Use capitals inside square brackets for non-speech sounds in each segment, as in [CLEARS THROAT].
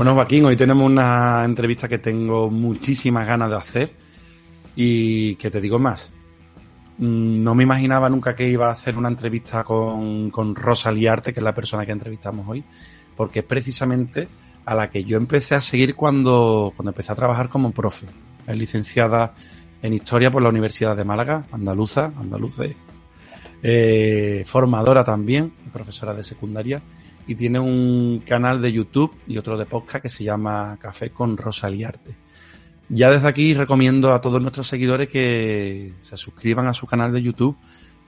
Bueno, Joaquín, hoy tenemos una entrevista que tengo muchísimas ganas de hacer y que te digo más. Mm, no me imaginaba nunca que iba a hacer una entrevista con, con Rosa Liarte, que es la persona que entrevistamos hoy, porque es precisamente a la que yo empecé a seguir cuando, cuando empecé a trabajar como profe. Es licenciada en Historia por la Universidad de Málaga, andaluza, andaluza, eh, formadora también, profesora de secundaria y tiene un canal de YouTube y otro de podcast que se llama Café con Rosaliarte. Ya desde aquí recomiendo a todos nuestros seguidores que se suscriban a su canal de YouTube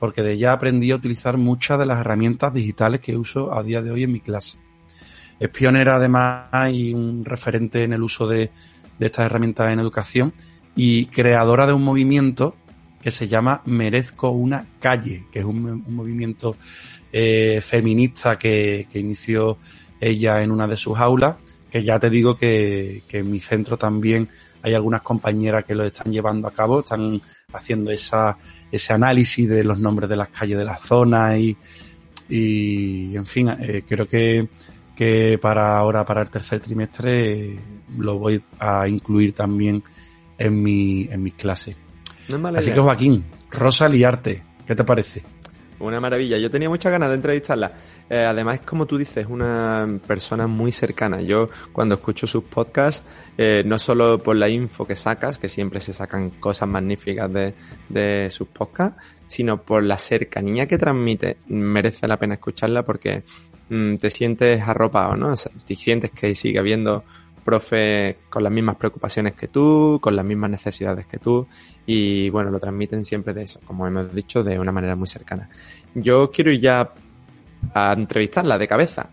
porque de ella aprendí a utilizar muchas de las herramientas digitales que uso a día de hoy en mi clase. Es pionera además y un referente en el uso de, estas herramientas en educación y creadora de un movimiento que se llama Merezco una calle, que es un movimiento eh, feminista que, que, inició ella en una de sus aulas, que ya te digo que, que, en mi centro también hay algunas compañeras que lo están llevando a cabo, están haciendo esa, ese análisis de los nombres de las calles de la zona y, y en fin, eh, creo que, que para ahora, para el tercer trimestre, lo voy a incluir también en, mi, en mis clases. No Así idea. que Joaquín, Rosa Liarte, ¿qué te parece? Una maravilla. Yo tenía muchas ganas de entrevistarla. Eh, además, como tú dices, una persona muy cercana. Yo cuando escucho sus podcasts, eh, no solo por la info que sacas, que siempre se sacan cosas magníficas de, de sus podcasts, sino por la cercanía que transmite. Merece la pena escucharla porque mm, te sientes arropado, ¿no? O sea, te sientes que sigue habiendo profe con las mismas preocupaciones que tú, con las mismas necesidades que tú y bueno, lo transmiten siempre de eso, como hemos dicho, de una manera muy cercana. Yo quiero ir ya a entrevistarla de cabeza.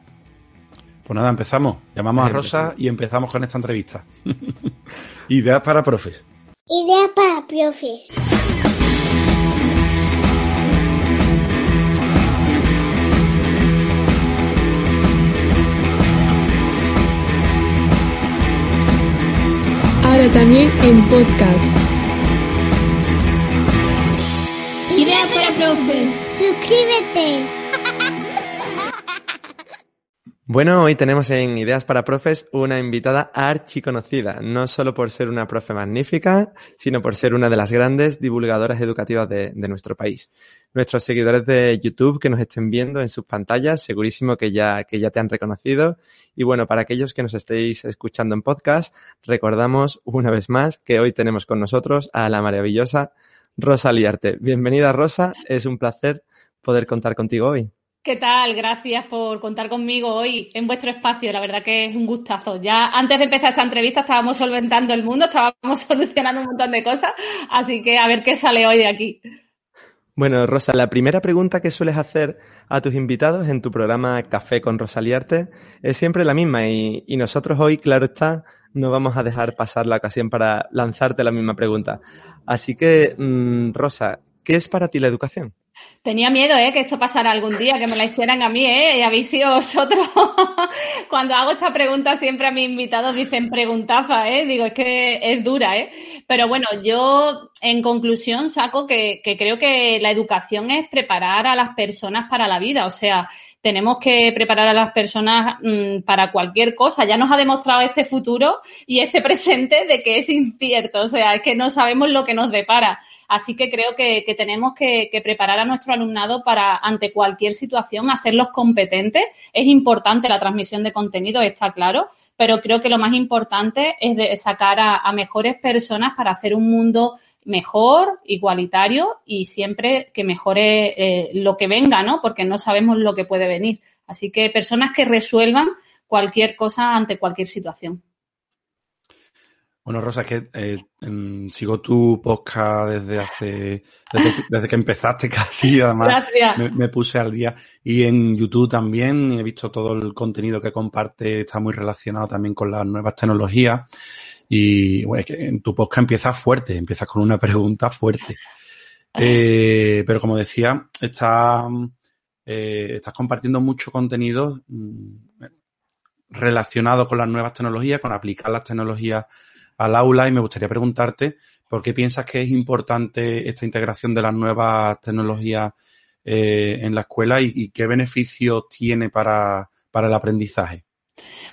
Pues nada, empezamos. Llamamos a Rosa y empezamos con esta entrevista. [LAUGHS] Ideas para profes. Ideas para profes. Ahora también en podcast. Idea para profes. Suscríbete. Bueno, hoy tenemos en Ideas para Profes una invitada archiconocida, no solo por ser una profe magnífica, sino por ser una de las grandes divulgadoras educativas de, de, nuestro país. Nuestros seguidores de YouTube que nos estén viendo en sus pantallas, segurísimo que ya, que ya te han reconocido. Y bueno, para aquellos que nos estéis escuchando en podcast, recordamos una vez más que hoy tenemos con nosotros a la maravillosa Rosa Liarte. Bienvenida Rosa, es un placer poder contar contigo hoy. ¿Qué tal? Gracias por contar conmigo hoy en vuestro espacio. La verdad que es un gustazo. Ya antes de empezar esta entrevista estábamos solventando el mundo, estábamos [LAUGHS] solucionando un montón de cosas, así que a ver qué sale hoy de aquí. Bueno, Rosa, la primera pregunta que sueles hacer a tus invitados en tu programa Café con Rosaliarte es siempre la misma y, nosotros hoy, claro está, no vamos a dejar pasar la ocasión para lanzarte la misma pregunta. Así que, mmm, Rosa, ¿qué es para ti la educación? Tenía miedo, ¿eh? Que esto pasara algún día, que me la hicieran a mí, ¿eh? Y habéis sido vosotros. [LAUGHS] Cuando hago esta pregunta siempre a mis invitados dicen preguntaza, ¿eh? Digo, es que es dura, ¿eh? Pero bueno, yo en conclusión saco que, que creo que la educación es preparar a las personas para la vida. O sea, tenemos que preparar a las personas mmm, para cualquier cosa. Ya nos ha demostrado este futuro y este presente de que es incierto. O sea, es que no sabemos lo que nos depara. Así que creo que, tenemos que, preparar a nuestro alumnado para, ante cualquier situación, hacerlos competentes. Es importante la transmisión de contenido, está claro, pero creo que lo más importante es sacar a mejores personas para hacer un mundo mejor, igualitario y siempre que mejore eh, lo que venga, ¿no? Porque no sabemos lo que puede venir. Así que personas que resuelvan cualquier cosa ante cualquier situación. Bueno, Rosa, es que eh, sigo tu podcast desde hace, desde, desde, que empezaste [LAUGHS] casi, además me, me, puse al día. Y en YouTube también he visto todo el contenido que comparte, está muy relacionado también con las nuevas tecnologías. Y bueno, es que en tu podcast empiezas fuerte, empiezas con una [LAUGHS] pregunta fuerte. Eh, pero como decía, está, eh, estás compartiendo mucho contenido mm, relacionado con las nuevas tecnologías, con aplicar las tecnologías al aula y me gustaría preguntarte por qué piensas que es importante esta integración de las nuevas tecnologías eh, en la escuela y, y, qué beneficios tiene para, para el aprendizaje.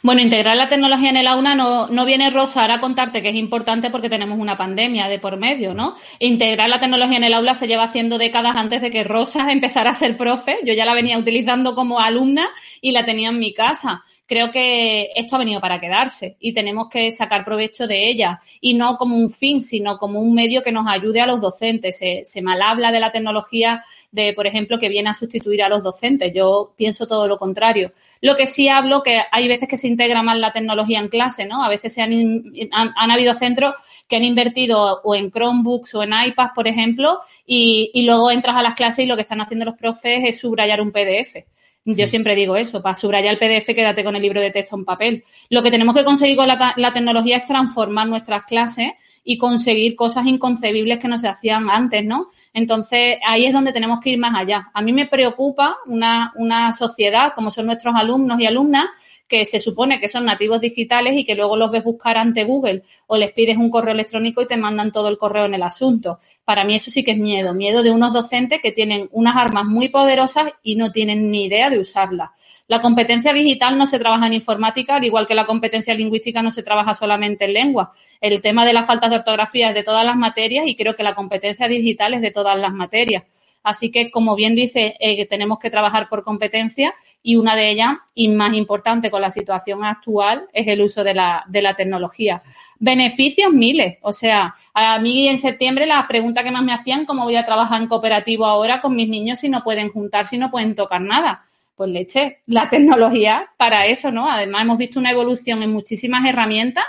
Bueno, integrar la tecnología en el aula no, no viene Rosa ahora a contarte que es importante porque tenemos una pandemia de por medio, ¿no? Integrar la tecnología en el aula se lleva haciendo décadas antes de que Rosa [LAUGHS] empezara a ser profe. Yo ya la venía utilizando como alumna y la tenía en mi casa creo que esto ha venido para quedarse y tenemos que sacar provecho de ella y no como un fin, sino como un medio que nos ayude a los docentes. Se, mal habla de la tecnología de, por ejemplo, que viene a sustituir a los docentes. Yo pienso todo lo contrario. Lo que sí hablo que hay veces que se integra más la tecnología en clase, ¿no? A veces se han habido centros que han invertido o en Chromebooks o en iPads, por ejemplo, y, y luego entras a las clases y lo que están haciendo los profes es subrayar un PDF. Yo siempre digo eso, para subrayar el PDF quédate con el libro de texto en papel. Lo que tenemos que conseguir con la, la, tecnología es transformar nuestras clases y conseguir cosas inconcebibles que no se hacían antes, ¿no? Entonces, ahí es donde tenemos que ir más allá. A mí me preocupa una, una sociedad, como son nuestros alumnos y alumnas, que se supone que son nativos digitales y que luego los ves buscar ante Google o les pides un correo electrónico y te mandan todo el correo en el asunto. Para mí eso sí que es miedo, miedo de unos docentes que tienen unas armas muy poderosas y no tienen ni idea de usarlas. La competencia digital no se trabaja en informática, al igual que la competencia lingüística no se trabaja solamente en lengua. El tema de las faltas de ortografía es de todas las materias y creo que la competencia digital es de todas las materias. Así que, como bien dice, eh, tenemos que trabajar por competencia y una de ellas, y más importante con la situación actual, es el uso de la, de la tecnología. Beneficios miles. O sea, a mí en septiembre la pregunta que más me hacían, ¿cómo voy a trabajar en cooperativo ahora con mis niños si no pueden juntar, si no pueden tocar nada? Pues leche, la tecnología para eso, ¿no? Además, hemos visto una evolución en muchísimas herramientas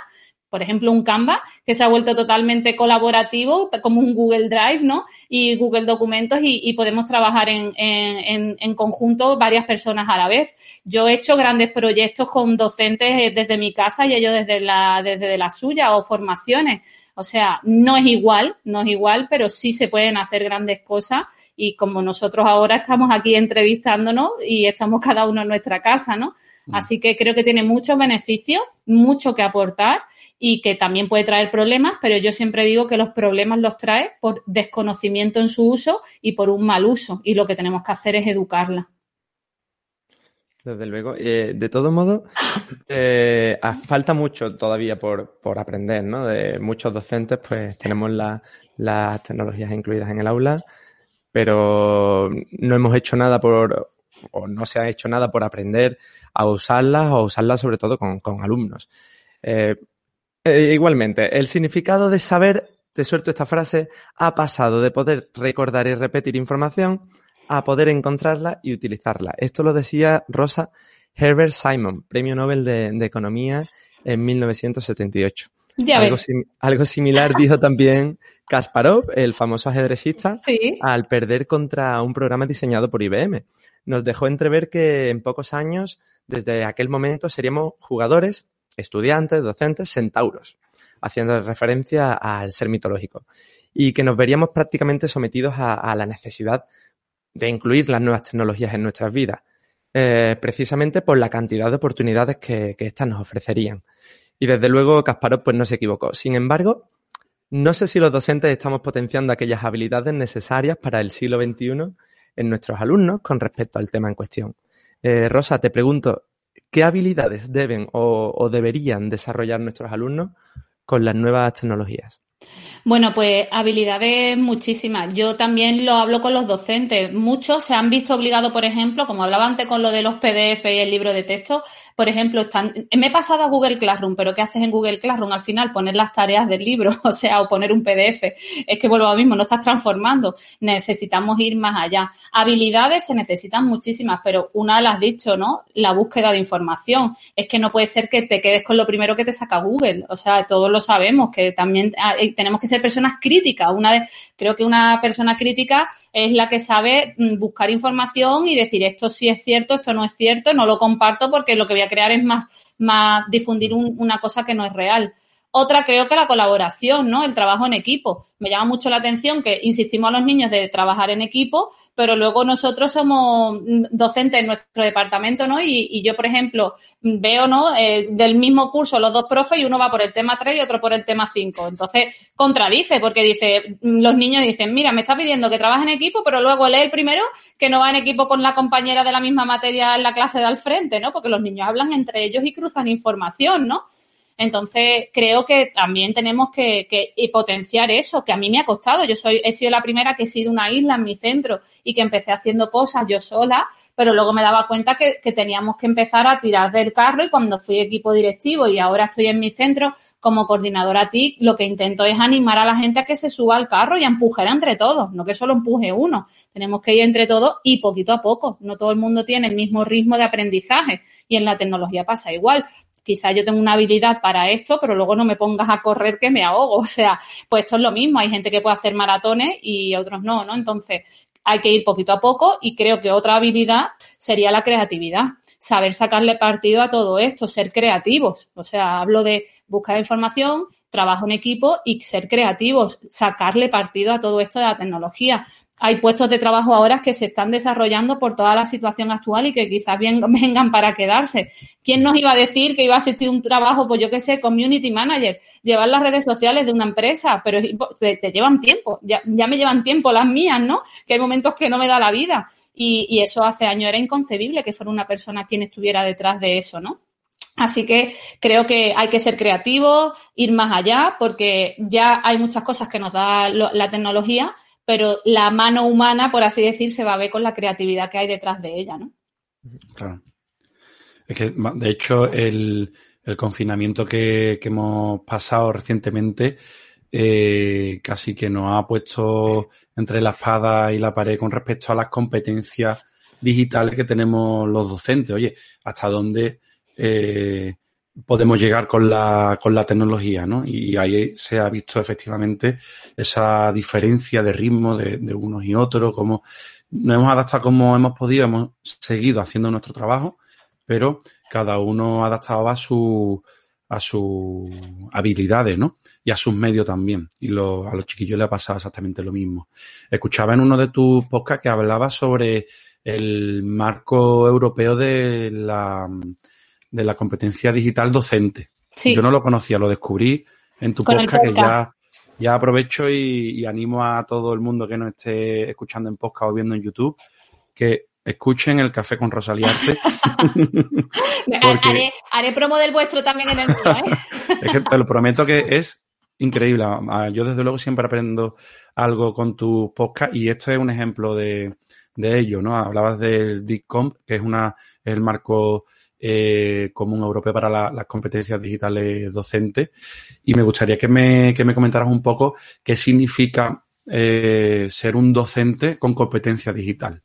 por ejemplo, un Canva que se ha vuelto totalmente colaborativo, como un Google Drive, ¿no? Y Google Documentos y, podemos trabajar en, en, en, conjunto varias personas a la vez. Yo he hecho grandes proyectos con docentes desde mi casa y ellos desde la, desde la suya o formaciones. O sea, no es igual, no es igual, pero sí se pueden hacer grandes cosas y como nosotros ahora estamos aquí entrevistándonos y estamos cada uno en nuestra casa, ¿no? Así que creo que tiene muchos beneficios, mucho que aportar y que también puede traer problemas, pero yo siempre digo que los problemas los trae por desconocimiento en su uso y por un mal uso y lo que tenemos que hacer es educarla. Desde luego. Eh, de todo modo, [LAUGHS] eh, falta mucho todavía por, por, aprender, ¿no? De muchos docentes, pues tenemos la, las tecnologías incluidas en el aula, pero no hemos hecho nada por, o no se ha hecho nada por aprender a usarlas o usarlas sobre todo con, con alumnos. Eh, eh, igualmente, el significado de saber, te suelto esta frase, ha pasado de poder recordar y repetir información a poder encontrarla y utilizarla. Esto lo decía Rosa Herbert Simon, premio Nobel de, de Economía en 1978. Algo, sim, algo, similar dijo también Kasparov, el famoso ajedrecista, sí. al perder contra un programa diseñado por IBM. Nos dejó entrever que en pocos años, desde aquel momento, seríamos jugadores, estudiantes, docentes, centauros, haciendo referencia al ser mitológico. Y que nos veríamos prácticamente sometidos a, a la necesidad de incluir las nuevas tecnologías en nuestras vidas, eh, precisamente por la cantidad de oportunidades que, éstas nos ofrecerían. Y desde luego Kasparov pues no se equivocó. Sin embargo, no sé si los docentes estamos potenciando aquellas habilidades necesarias para el siglo XXI en nuestros alumnos con respecto al tema en cuestión. Eh, Rosa, te pregunto, ¿qué habilidades deben o deberían desarrollar nuestros alumnos con las nuevas tecnologías? Bueno, pues habilidades muchísimas. Yo también lo hablo con los docentes. Muchos se han visto obligados, por ejemplo, como hablaba antes con lo de los PDF y el libro de texto, por ejemplo, están, me he pasado a Google Classroom, pero ¿qué haces en Google Classroom? Al final poner las tareas del libro, [LAUGHS] o sea, o poner un PDF. Es que vuelvo a lo mismo, no estás transformando. Necesitamos ir más allá. Habilidades se necesitan muchísimas, pero una las dicho, ¿no? La búsqueda de información. Es que no puede ser que te quedes con lo primero que te saca Google. O sea, todos lo sabemos, que también tenemos que ser personas críticas. Una creo que una persona crítica es la que sabe buscar información y decir esto sí es cierto, esto no es cierto, no lo comparto porque lo que voy a crear es más, más difundir un, una cosa que no es real. Otra creo que la colaboración, ¿no? El trabajo en equipo. Me llama mucho la atención que insistimos a los niños de trabajar en equipo, pero luego nosotros somos docentes en nuestro departamento, ¿no? Y, yo, por ejemplo, veo, ¿no? Eh, del mismo curso los dos profes y uno va por el tema 3 y otro por el tema 5. Entonces, contradice porque dice, los niños dicen, mira, me está pidiendo que trabaje en equipo, pero luego lee el primero que no va en equipo con la compañera de la misma materia en la clase de al frente, ¿no? Porque los niños hablan entre ellos y cruzan información, ¿no? Entonces, creo que también tenemos que, potenciar eso, que a mí me ha costado. Yo soy, he sido la primera que he sido una isla en mi centro y que empecé haciendo cosas yo sola, pero luego me daba cuenta que, que teníamos que empezar a tirar del carro y cuando fui equipo directivo y ahora estoy en mi centro como coordinadora TIC, lo que intento es animar a la gente a que se suba al carro y a empujar entre todos, no que solo empuje uno. Tenemos que ir entre todos y poquito a poco. No todo el mundo tiene el mismo ritmo de aprendizaje y en la tecnología pasa igual quizás yo tengo una habilidad para esto, pero luego no me pongas a correr que me ahogo. [LAUGHS] O sea, pues esto es lo mismo. Hay gente que puede hacer maratones y otros no, ¿no? Entonces, hay que ir poquito a poco y creo que otra habilidad sería la creatividad. Saber sacarle partido a todo esto, ser creativos. O sea, hablo de buscar información, trabajo en equipo y ser creativos, sacarle partido a todo esto de la tecnología hay puestos de trabajo ahora que se están desarrollando por toda la situación actual y que quizás [LAUGHS] vengan para quedarse. ¿Quién nos iba a decir que iba a existir un trabajo, pues yo qué sé, community manager, llevar las redes sociales de una empresa? Pero te, llevan tiempo, ya, me llevan tiempo las mías, ¿no? Que hay momentos que no me da la vida. Y, y eso hace años era inconcebible que fuera una persona quien estuviera detrás de eso, ¿no? Así que creo que hay que ser creativos, ir más allá, porque ya hay muchas cosas que nos da la tecnología, pero la mano humana, por así decir, se va a ver con la creatividad que hay detrás de ella, ¿no? Claro. Es que, de hecho, el, confinamiento que, hemos pasado recientemente eh, casi que nos ha puesto entre la espada y la pared con respecto a las competencias digitales que tenemos los docentes. Oye, ¿hasta dónde eh, podemos llegar con la, con la tecnología, ¿no? Y ahí se ha visto efectivamente esa diferencia de ritmo de, de unos y otros, como nos hemos adaptado como hemos podido, hemos seguido haciendo nuestro trabajo, pero cada uno adaptado a su a sus habilidades, ¿no? Y a sus medios también. Y lo, a los chiquillos le ha pasado exactamente lo mismo. Escuchaba en uno de tus podcasts que hablaba sobre el marco europeo de la de la competencia digital docente. Yo no lo conocía, lo descubrí en tu podcast, que ya, ya aprovecho y, animo a todo el mundo que nos esté escuchando en podcast o viendo en YouTube que escuchen el café con Rosalía Arte. [LAUGHS] haré, promo del vuestro también en el mío, ¿eh? [LAUGHS] es que te lo prometo que es increíble. Yo desde luego siempre aprendo algo con tu podcast y esto es un ejemplo de, de ello, ¿no? Hablabas del DICCOMP, que es una, es el marco eh, común europeo para las competencias digitales docentes. Y me gustaría que me, que me comentaras un poco qué significa eh, ser un docente con competencia digital.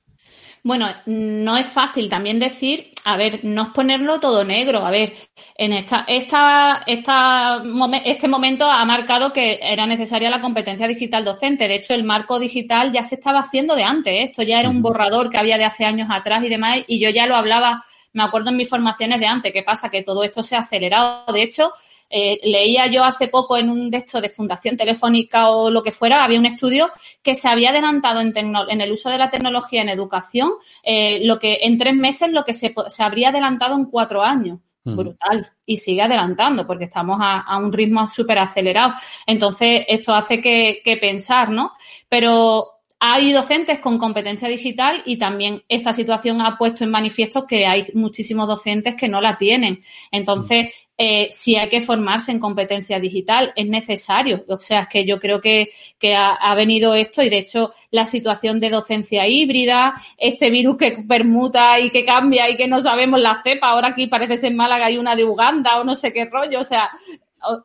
Bueno, no es fácil también decir, a ver, no es ponerlo todo negro. A ver, en esta, esta, esta, este momento ha marcado que era necesaria la competencia digital docente. De hecho, el marco digital ya se estaba haciendo de antes. Esto ya era un borrador que había de hace años atrás y demás. Y yo ya lo hablaba me acuerdo en mis formaciones de antes, ¿qué pasa? Que todo esto se ha acelerado. De hecho, eh, leía yo hace poco en un texto de Fundación Telefónica o lo que fuera, había un estudio que se había adelantado en, en el uso de la tecnología en educación, eh, lo que en tres meses lo que se, se habría adelantado en cuatro años. Brutal. Y sigue adelantando porque estamos a, a un ritmo súper acelerado. Entonces, esto hace que, que pensar, ¿no? Pero hay docentes con competencia digital y también esta situación ha puesto en manifiesto que hay muchísimos docentes que no la tienen. Entonces, eh, si hay que formarse en competencia digital, es necesario. O sea, es que yo creo que, que ha, ha, venido esto y de hecho la situación de docencia híbrida, este virus que permuta y que cambia y que no sabemos la cepa, ahora aquí parece ser Málaga hay una de Uganda o no sé qué rollo. O sea,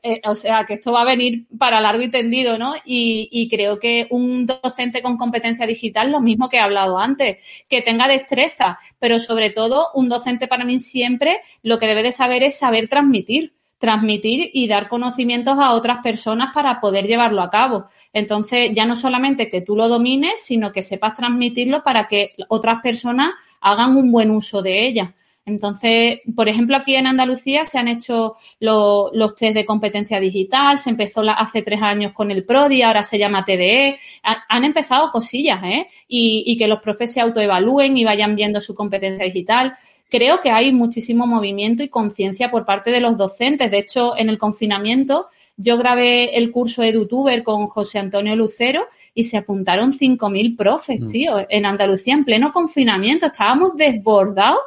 eh, o, sea, que esto va a venir para largo y tendido, ¿no? Y, creo que un docente con competencia digital, lo mismo que he hablado antes, que tenga destreza, pero sobre todo un docente para mí siempre lo que debe de saber es saber transmitir transmitir y dar conocimientos a otras personas para poder llevarlo a cabo. Entonces, ya no solamente que tú lo domines, sino que sepas transmitirlo para que otras personas hagan un buen uso de ella. Entonces, por ejemplo, aquí en Andalucía se han hecho los test de competencia digital, se empezó hace tres años con el PRODI, ahora se llama TDE, han empezado cosillas, ¿eh? Y, y que los profes se autoevalúen y vayan viendo su competencia digital creo que hay muchísimo movimiento y conciencia por parte de los docentes. De hecho, en el confinamiento yo grabé el curso EduTuber con José Antonio Lucero y se apuntaron 5.000 profes, mm. tío, en Andalucía en pleno confinamiento. Estábamos desbordados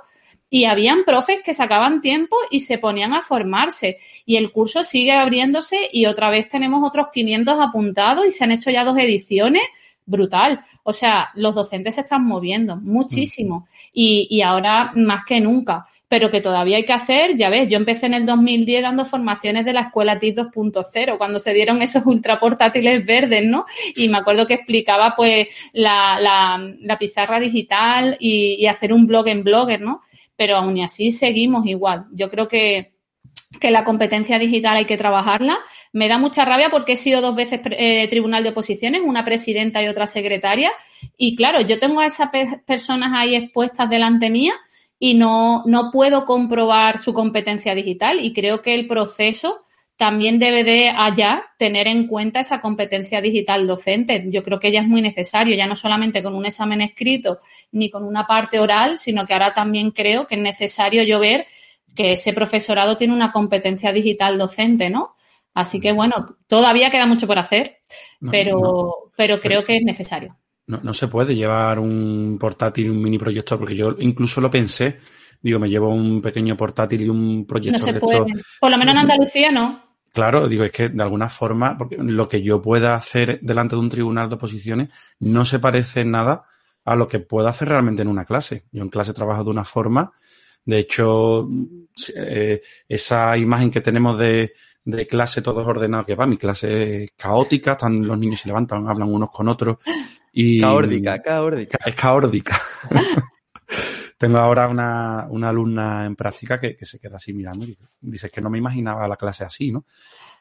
y habían profes que sacaban tiempo y se ponían a formarse. Y el curso sigue abriéndose y otra vez tenemos otros 500 apuntados y se han hecho ya dos ediciones. Brutal. O sea, los docentes se están moviendo muchísimo y, y ahora más que nunca pero que todavía hay que hacer, ya ves, yo empecé en el 2010 dando formaciones de la escuela TIC 2.0, cuando se dieron esos ultraportátiles verdes, ¿no? Y me acuerdo que explicaba pues la, la, pizarra digital y, y, hacer un blog en Blogger, ¿no? Pero aún así seguimos igual. Yo creo que, que la competencia digital hay que trabajarla. Me da mucha rabia porque he sido dos veces eh, tribunal de oposiciones, una presidenta y otra secretaria. Y claro, yo tengo a esas personas ahí expuestas delante mía y no, no puedo comprobar su competencia digital y creo que el proceso también debe de allá tener en cuenta esa competencia digital docente. Yo creo que ya es muy necesario, ya no solamente con un examen escrito ni con una parte oral, sino que ahora también creo que es necesario yo ver que ese profesorado tiene una competencia digital docente, ¿no? Así que bueno, todavía queda mucho por hacer, pero, pero creo que es necesario no, no se puede llevar un portátil y un mini proyector, porque yo incluso lo pensé. Digo, me llevo un pequeño portátil y un proyector. No se puede. Por lo menos en Andalucía no. Claro, digo, es que de alguna forma, porque lo que yo pueda hacer delante de un tribunal de oposiciones no se parece en nada a lo que puedo hacer realmente en una clase. Yo en clase trabajo de una forma. De hecho, eh, esa imagen que tenemos de, de clase todos ordenados, que va, mi clase es caótica, están, los niños se levantan, hablan unos con otros. Y, caórdica, caórdica. Es caórdica. [LAUGHS] Tengo ahora una, una, alumna en práctica que, que, se queda así mirando y dice que no me imaginaba la clase así, ¿no?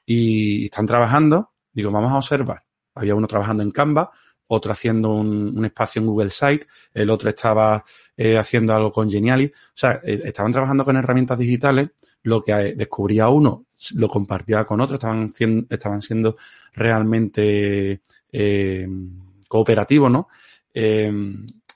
Y están trabajando, digo, vamos a observar. Había uno trabajando en Canva, otro haciendo un, un espacio en Google Site, el otro estaba eh, haciendo algo con Geniali. O sea, eh, estaban trabajando con herramientas digitales lo que descubría uno lo compartía con otro, estaban, estaban siendo realmente eh, cooperativos, ¿no?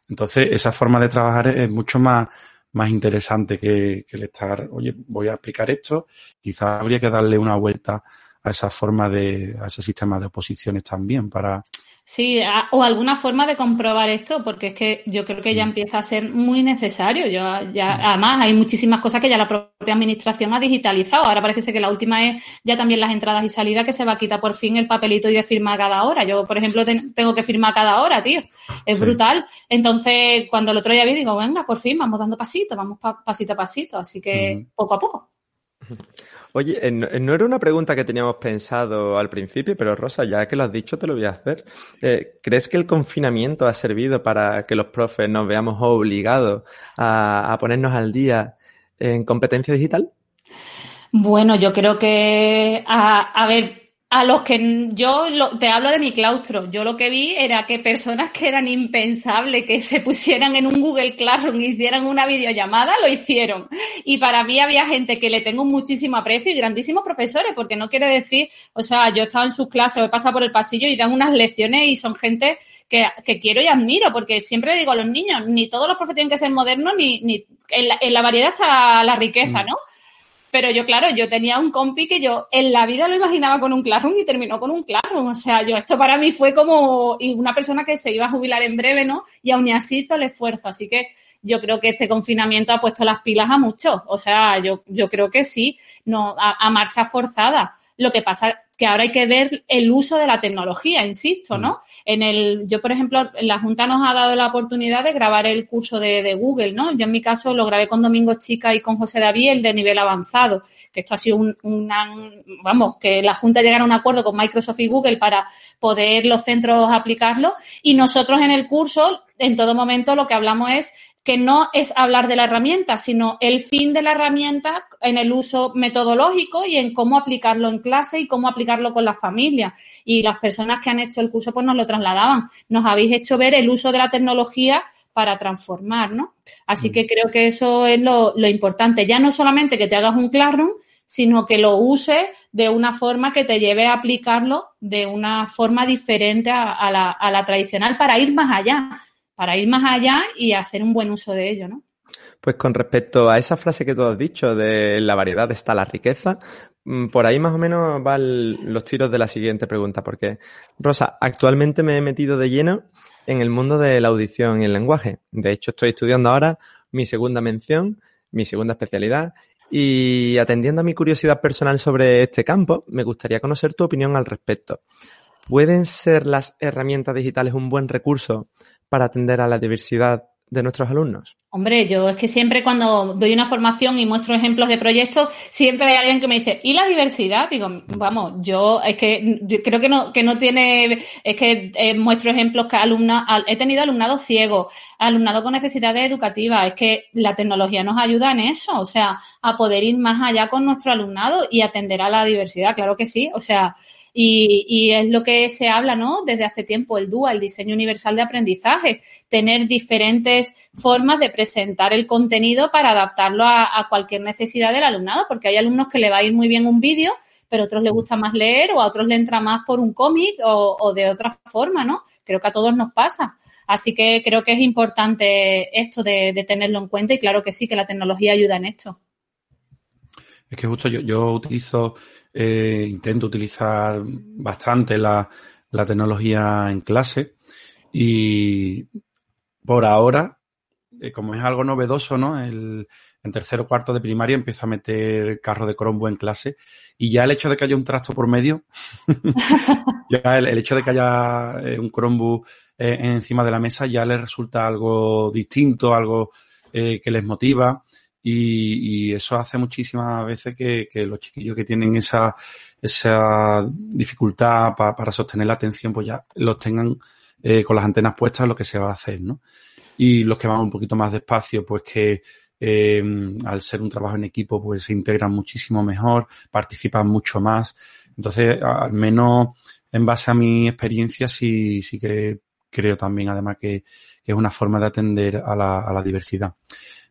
Entonces, esa forma de trabajar es mucho más, más interesante que, que el estar, oye, voy a explicar esto, quizás habría que darle una vuelta a esa forma de, a ese sistema de oposiciones también para, Sí, o alguna forma de comprobar esto, porque es que yo creo que ya mm. empieza a ser muy necesario. Yo ya, mm. además, hay muchísimas cosas que ya la propia administración ha digitalizado. Ahora parece que la última es ya también las entradas y salidas que se va a quitar por fin el papelito y de firmar cada hora. Yo, por ejemplo, tengo que firmar cada hora, tío. Es brutal. Entonces, cuando el otro día vi, digo, venga, por fin, vamos dando pasitos, vamos pasito a pasito. Así que mm. poco a poco. [LAUGHS] Oye, eh, eh, no era una pregunta que teníamos pensado al principio, pero Rosa, ya que lo has dicho, te lo voy a hacer. Eh, ¿Crees que el confinamiento ha servido para que los profes nos veamos obligados a, ponernos al día en competencia digital? Bueno, yo creo que, a ver, a los que yo te hablo de mi claustro, yo lo que vi era que personas que eran impensables que se pusieran en un Google Classroom y hicieran una videollamada, lo hicieron. Y para mí había gente que le tengo muchísimo aprecio y grandísimos profesores, porque no quiere decir, o sea, yo he estado en sus clases, he pasado por el pasillo y dan unas lecciones y son gente que, que quiero y admiro, porque siempre digo a los niños, ni todos los profes tienen que ser modernos, ni, ni en, la, en la variedad está la riqueza, mm. Pero yo, claro, yo tenía un compi que yo en la vida lo imaginaba con un Classroom y terminó con un Classroom. O sea, yo esto para mí fue como una persona que se iba a jubilar en breve, ¿no? Y aún así hizo el esfuerzo. Así que yo creo que este confinamiento ha puesto las pilas a muchos. O sea, yo, yo creo que sí, no, a marcha forzada. Lo que pasa que ahora hay que ver el uso de la tecnología, insisto, ¿no? Mm. En el, yo, por ejemplo, la Junta nos ha dado la oportunidad de grabar el curso de, Google, ¿no? Yo en mi caso lo grabé con Domingo Chica y con José David, el de nivel avanzado, que esto ha sido un, una, vamos, que la Junta llegara a un acuerdo con Microsoft y Google para poder los centros aplicarlo. Y nosotros en el curso, en todo momento, lo que hablamos es que no es hablar de la herramienta, sino el fin de la herramienta en el uso metodológico y en cómo aplicarlo en clase y cómo aplicarlo con la familia. Y las personas que han hecho el curso pues nos lo trasladaban. Nos habéis hecho ver el uso de la tecnología para transformar, ¿no? Así que creo que eso es lo, lo importante. Ya no solamente que te hagas un classroom, sino que lo uses de una forma que te lleve a aplicarlo de una forma diferente a, la, a la tradicional para ir más allá, para ir más allá y hacer un buen uso de ello, ¿no? Pues con respecto a esa frase que tú has dicho de la variedad está la riqueza, mm, por ahí más o menos van los tiros de la siguiente pregunta, porque Rosa, actualmente me he metido de lleno en el mundo de la audición y el lenguaje. De hecho, estoy estudiando ahora mi segunda mención, mi segunda especialidad, y atendiendo a mi curiosidad personal sobre este campo, me gustaría conocer tu opinión al respecto. ¿Pueden ser las herramientas digitales un buen recurso para atender a la diversidad de nuestros alumnos? Hombre, yo es que siempre cuando doy una formación y muestro ejemplos de proyectos, siempre hay alguien que me dice, ¿y la diversidad? Digo, vamos, yo es que creo que no, que no tiene, es que eh, muestro ejemplos que alumna, he tenido alumnado ciego, alumnado con necesidades educativas, es que la tecnología nos ayuda en eso, o sea, a poder ir más allá con nuestro alumnado y atender a la diversidad, claro que sí, o sea, y, es lo que se habla, ¿no? Desde hace tiempo, el DUA, el diseño universal de aprendizaje, tener diferentes formas de presentar el contenido para adaptarlo a, cualquier necesidad del alumnado, porque hay alumnos que le va a ir muy bien un vídeo, pero a otros les gusta más leer o a otros le entra más por un cómic o, o, de otra forma, ¿no? Creo que a todos nos pasa. Así que creo que es importante esto de, tenerlo en cuenta y claro que sí, que la tecnología ayuda en esto. Es que justo yo utilizo eh, intento utilizar bastante la, la, tecnología en clase y por ahora, eh, como es algo novedoso, ¿no? El, en tercero o cuarto de primaria empiezo a meter carro de Chromebook en clase y ya el hecho de que haya un trasto por medio, [LAUGHS] ya el, hecho de que haya eh, un Chromebook eh, encima de la mesa ya les resulta algo distinto, algo eh, que les motiva y, y, eso hace muchísimas veces que, que, los chiquillos que tienen esa, esa dificultad pa, para sostener la atención, pues ya los tengan eh, con las antenas puestas lo que se va a hacer, ¿no? Y los que van un poquito más despacio, pues que eh, al ser un trabajo en equipo, pues se integran muchísimo mejor, participan mucho más. Entonces, al menos en base a mi experiencia, sí, sí que creo también, además, que, que es una forma de atender a la, a la diversidad.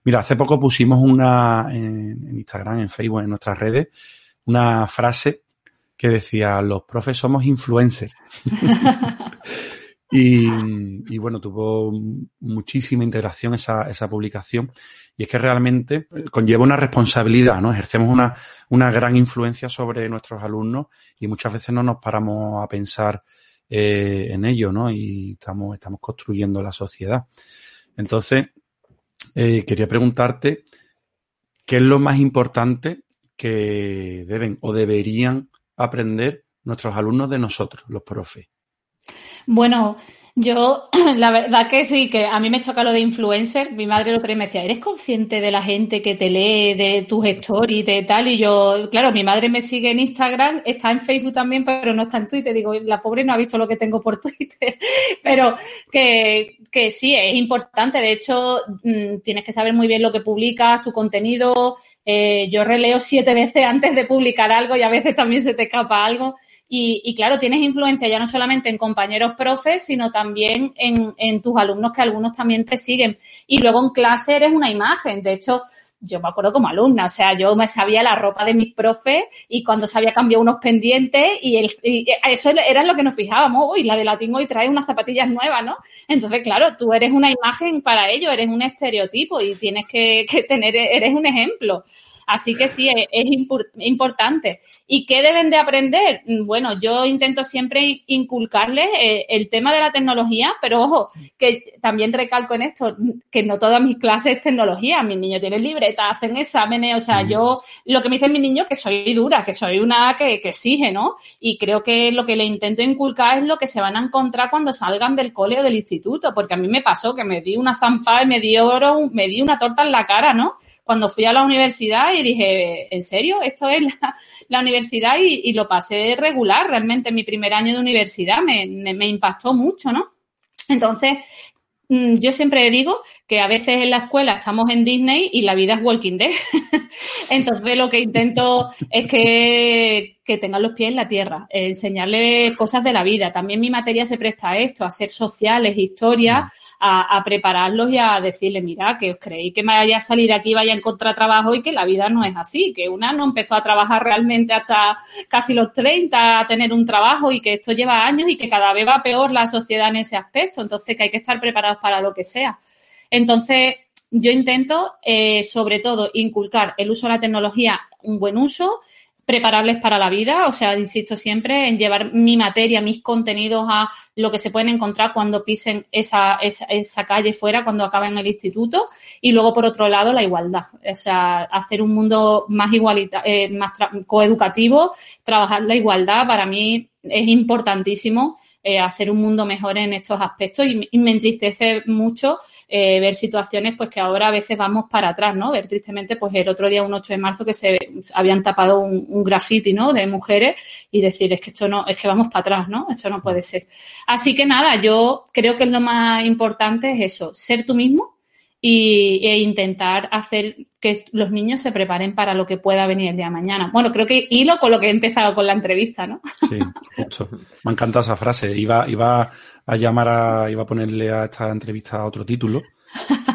Mira, hace poco pusimos una en, en, Instagram, en Facebook, en nuestras redes, una frase que decía, los profes somos influencers. [LAUGHS] y, y, bueno, tuvo muchísima interacción esa, esa publicación. Y es que realmente conlleva una responsabilidad, ¿no? Ejercemos una, una gran influencia sobre nuestros alumnos y muchas veces no nos paramos a pensar eh, en ello, ¿no? Y estamos, estamos construyendo la sociedad. Entonces, eh, quería preguntarte qué es lo más importante que deben o deberían aprender nuestros alumnos de nosotros, los profes. Bueno, yo, [CLEARS THROAT] la verdad que sí, que a mí me choca lo de influencer. Mi madre lo que me decía, ¿eres consciente de la gente que te lee, de tus stories, de tal? Y yo, claro, mi madre me sigue en Instagram, está en Facebook también, pero no está en Twitter. Digo, la pobre no ha visto lo que tengo por [LAUGHS] Twitter. pero que, que sí, es importante. De hecho, mmm, tienes que saber muy bien lo que publicas, tu contenido. Eh, yo releo siete veces antes de publicar algo y a veces también se te escapa algo. Y, y, claro, tienes influencia ya no solamente en compañeros profes, sino también en, tus alumnos, que algunos también te siguen. Y luego en clase eres una imagen. De hecho, yo me acuerdo como alumna, o sea, yo me sabía la ropa de mis profes y cuando se había cambiado unos pendientes y, el, y eso era lo que nos fijábamos, uy, la de latín hoy trae unas zapatillas nuevas, ¿no? Entonces, claro, tú eres una imagen para ellos, eres un estereotipo y tienes que, que tener, eres un ejemplo. Así que sí, es, es importante. ¿Y qué deben de aprender? Bueno, yo intento siempre inculcarles eh, el tema de la tecnología, pero ojo, que también recalco en esto, que no todas mis clases es tecnología. Mis niños tienen libretas, hacen exámenes, o sea, yo, lo que me dicen mis niños que soy dura, que soy una que, que exige, ¿no? Y creo que lo que le intento inculcar es lo que se van a encontrar cuando salgan del cole o del instituto, porque a mí me pasó que me di una zampa y me di oro, me di una torta en la cara, ¿no? Cuando fui a la universidad y dije, ¿en serio? Esto es la, universidad y, lo pasé regular realmente en mi primer año de universidad, me impactó mucho, ¿no? Entonces, mm, yo siempre digo que a veces en la escuela estamos en Disney y la vida es Walking Dead. [LAUGHS] Entonces lo que intento es que que tengan los pies en la tierra, eh, enseñarles cosas de la vida. También mi materia se presta a esto, a ser sociales, historias, a, a prepararlos y a decirles, mira, que os creéis que me vaya a salir aquí vaya a encontrar trabajo y que la vida no es así, que una no empezó a trabajar realmente hasta casi los 30, a tener un trabajo y que esto lleva años y que cada vez va peor la sociedad en ese aspecto. Entonces, que hay que estar preparados para lo que sea. Entonces, yo intento, eh, sobre todo, inculcar el uso de la tecnología, un buen uso, prepararles para la vida, o sea, insisto siempre en llevar mi materia, mis contenidos a lo que se pueden encontrar cuando pisen esa, esa, esa calle fuera, cuando acaben el instituto, y luego, por otro lado, la igualdad, o sea, hacer un mundo más igualitario, eh, más coeducativo, trabajar la igualdad, para mí es importantísimo eh, hacer un mundo mejor en estos aspectos y, y me entristece mucho eh, ver situaciones pues que ahora a veces vamos para atrás, ¿no? Ver tristemente pues el otro día, un 8 de marzo, que se habían tapado un, un graffiti, ¿no? De mujeres y decir, es que esto no, es que vamos para atrás, ¿no? Esto no puede ser. Así que nada, yo creo que lo más importante es eso, ser tú mismo y, e intentar hacer que los niños se preparen para lo que pueda venir el día de mañana. Bueno, creo que hilo con lo que he empezado con la entrevista, ¿no? [LAUGHS] Sí, justo. Me encanta esa frase. Iba, iba a llamar a, iba a ponerle a esta entrevista otro título,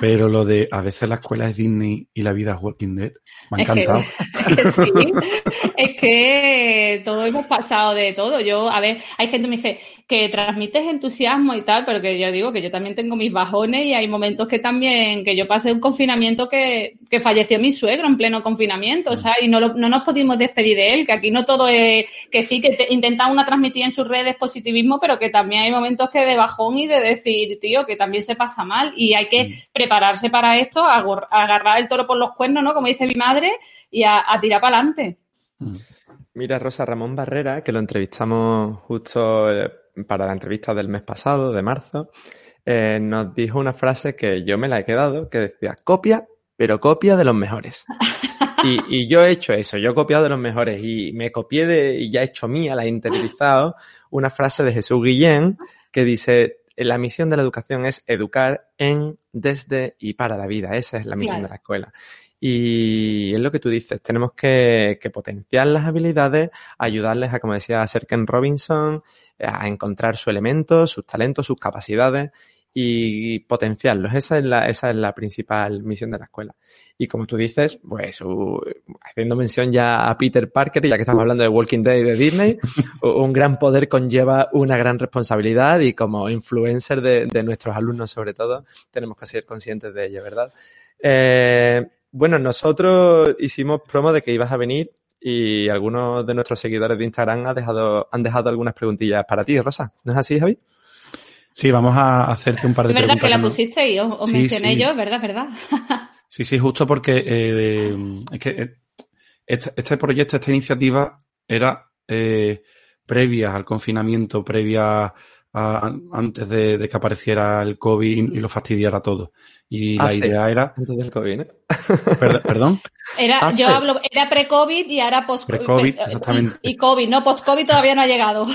pero lo de a veces la escuela es Disney y la vida es Walking Dead, me ha encantado. Es que, [LAUGHS] es que sí, es que todos hemos pasado de todo. Yo, a ver, hay gente que me dice que transmites entusiasmo y tal, pero que yo digo que yo también tengo mis bajones y hay momentos que también, que yo pasé un confinamiento que, que falleció mi suegro en pleno confinamiento, o sea, y no, lo, no nos pudimos despedir de él, que aquí no todo es, que sí, que te, intenta una transmitir en sus redes positivismo, pero que también hay momentos que de bajón y de decir, tío, que también se pasa mal y hay que prepararse para esto, agarrar el toro por los cuernos, ¿no? Como dice mi madre, y a, a tirar para adelante. Mira, Rosa Ramón Barrera, que lo entrevistamos justo eh, para la entrevista del mes pasado, de marzo, eh, nos dijo una frase que yo me la he quedado, que decía, copia, pero copia de los mejores. [LAUGHS] Y, y, yo he hecho eso, yo he copiado de los mejores y me copié de, y ya he hecho mía, la he interiorizado, una frase de Jesús Guillén que dice, la misión de la educación es educar en, desde y para la vida. Esa es la misión claro. de la escuela. Y es lo que tú dices, tenemos que, que, potenciar las habilidades, ayudarles a, como decía Serken Robinson, a encontrar su elemento, sus talentos, sus capacidades y potenciarlos. Esa es la, esa es la principal misión de la escuela. Y como tú dices, pues uh, haciendo mención ya a Peter Parker, ya que estamos hablando de Walking Dead y de Disney, [LAUGHS] un gran poder conlleva una gran responsabilidad y como influencer de, de, nuestros alumnos sobre todo, tenemos que ser conscientes de ello, ¿verdad? Eh, bueno, nosotros hicimos promo de que ibas a venir y algunos de nuestros seguidores de Instagram han dejado, han dejado algunas preguntillas para ti, Rosa. ¿No es así, Javi? Sí, vamos a hacerte un par de ¿Es verdad preguntas. que la pusiste y os, os sí, mencioné sí. yo, ¿verdad? ¿Verdad? [LAUGHS] sí, sí, justo porque eh, es que este, este, proyecto, esta iniciativa era eh, previa al confinamiento, previa a, antes de, de, que apareciera el COVID y lo fastidiara todo. Y Hace, la idea era. Antes del COVID, ¿eh? [LAUGHS] Perdón. Era, yo hablo, era pre-COVID y ahora post-COVID. Pre-COVID, exactamente. Y, y, COVID, no, post-COVID todavía no ha llegado.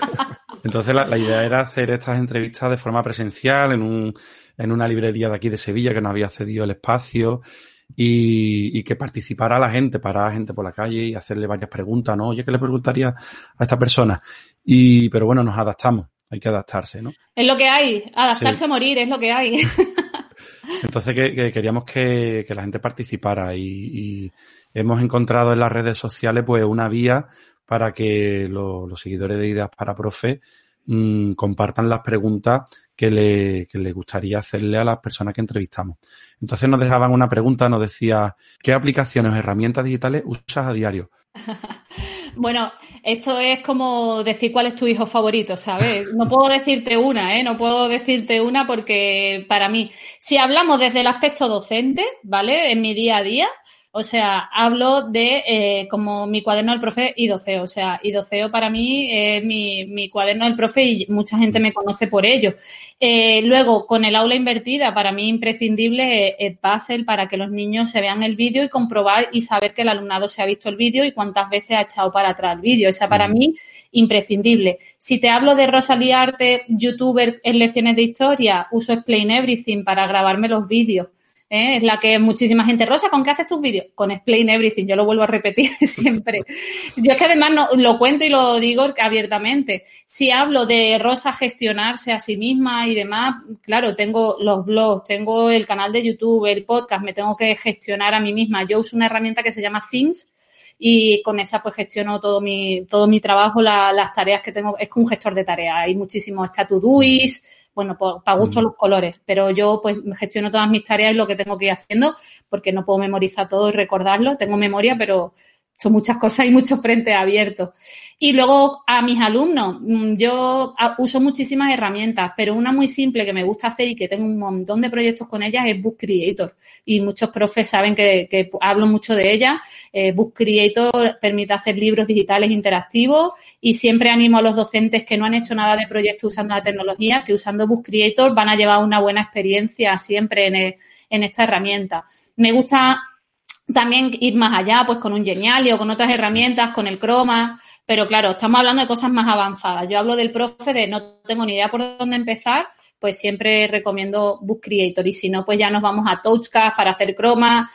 [LAUGHS] Entonces la, la, idea era hacer estas entrevistas de forma presencial en, un, en una librería de aquí de Sevilla que nos había cedido el espacio y, y, que participara la gente, para gente por la calle y hacerle varias preguntas, ¿no? Oye, ¿qué le preguntaría a esta persona? Y, pero bueno, nos adaptamos, hay que adaptarse, ¿no? Es lo que hay, adaptarse sí. a morir, es lo que hay. [LAUGHS] Entonces que, que queríamos que, que, la gente participara y, y, hemos encontrado en las redes sociales pues una vía para que lo, los seguidores de Ideas para Profe mmm, compartan las preguntas que le, que le gustaría hacerle a las personas que entrevistamos. Entonces nos dejaban una pregunta, nos decía, ¿qué aplicaciones o herramientas digitales usas a diario? [LAUGHS] Bueno, esto es como decir cuál es tu hijo favorito, ¿sabes? No puedo decirte una, ¿eh? No puedo decirte una porque para mí, si hablamos desde el aspecto docente, ¿vale? En mi día a día, o sea, hablo de eh, como mi cuaderno del profe y doceo. O sea, y doceo para mí es mi, mi, cuaderno del profe y mucha gente me conoce por ello. Eh, luego, con el aula invertida, para mí imprescindible es Puzzle para que los niños se vean el vídeo y comprobar y saber que el alumnado se ha visto el vídeo y cuántas veces ha echado para atrás el vídeo. Esa para mí imprescindible. Si te hablo de Rosalía Arte, youtuber en lecciones de historia, uso Explain Everything para grabarme los vídeos ¿eh? es la que muchísima gente, Rosa, ¿con qué haces tus vídeos? Con Explain Everything, yo lo vuelvo a repetir [LAUGHS] siempre. Yo es que además no, lo cuento y lo digo abiertamente. Si hablo de Rosa gestionarse a sí misma y demás, claro, tengo los blogs, tengo el canal de YouTube, el podcast, me tengo que gestionar a mí misma. Yo uso una herramienta que se llama Things, y con esa pues gestiono todo mi, todo mi trabajo, las tareas que tengo, es un gestor de tareas, hay muchísimos statuduis, bueno, para gusto los colores, pero yo pues gestiono todas mis tareas y lo que tengo que ir haciendo, porque no puedo memorizar todo y recordarlo, tengo memoria, pero son muchas cosas y muchos frentes abiertos. Y luego a mis alumnos, mm, yo uso muchísimas herramientas, pero una muy simple que me gusta hacer y que tengo un montón de proyectos con ellas es Book Creator. Y muchos profes saben que, hablo mucho de ella. Eh, Book Creator permite hacer libros digitales interactivos y siempre animo a los docentes que no han hecho nada de proyecto usando la tecnología, que usando Book Creator van a llevar una buena experiencia siempre en, en esta herramienta. Me gusta también ir más allá, pues con un Geniali o con otras herramientas, con el Chroma, pero claro, estamos hablando de cosas más avanzadas. Yo hablo del profe de no tengo ni idea por dónde empezar, pues siempre recomiendo Book Creator y si no, pues ya nos vamos a Touchcast para hacer Chroma,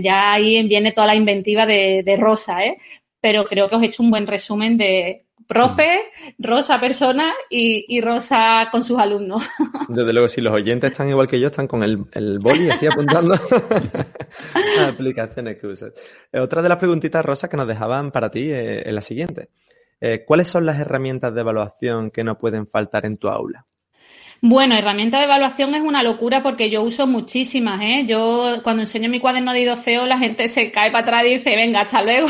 ya ahí viene toda la inventiva de, de Rosa, ¿eh? Pero creo que os he hecho un buen resumen de, profe, Rosa persona y, Rosa con sus alumnos. [LAUGHS] Desde luego, si los oyentes están igual que yo, están con el, el boli así apuntando [LAUGHS] a aplicaciones que usas. Eh, otra de las preguntitas, Rosa, que nos dejaban para ti eh, es la siguiente. Eh, ¿Cuáles son las herramientas de evaluación que no pueden faltar en tu aula? Bueno, herramienta de evaluación es una locura porque yo uso muchísimas, ¿eh? Yo cuando enseño mi cuaderno de idoceo la gente se cae para atrás y dice, venga, hasta luego.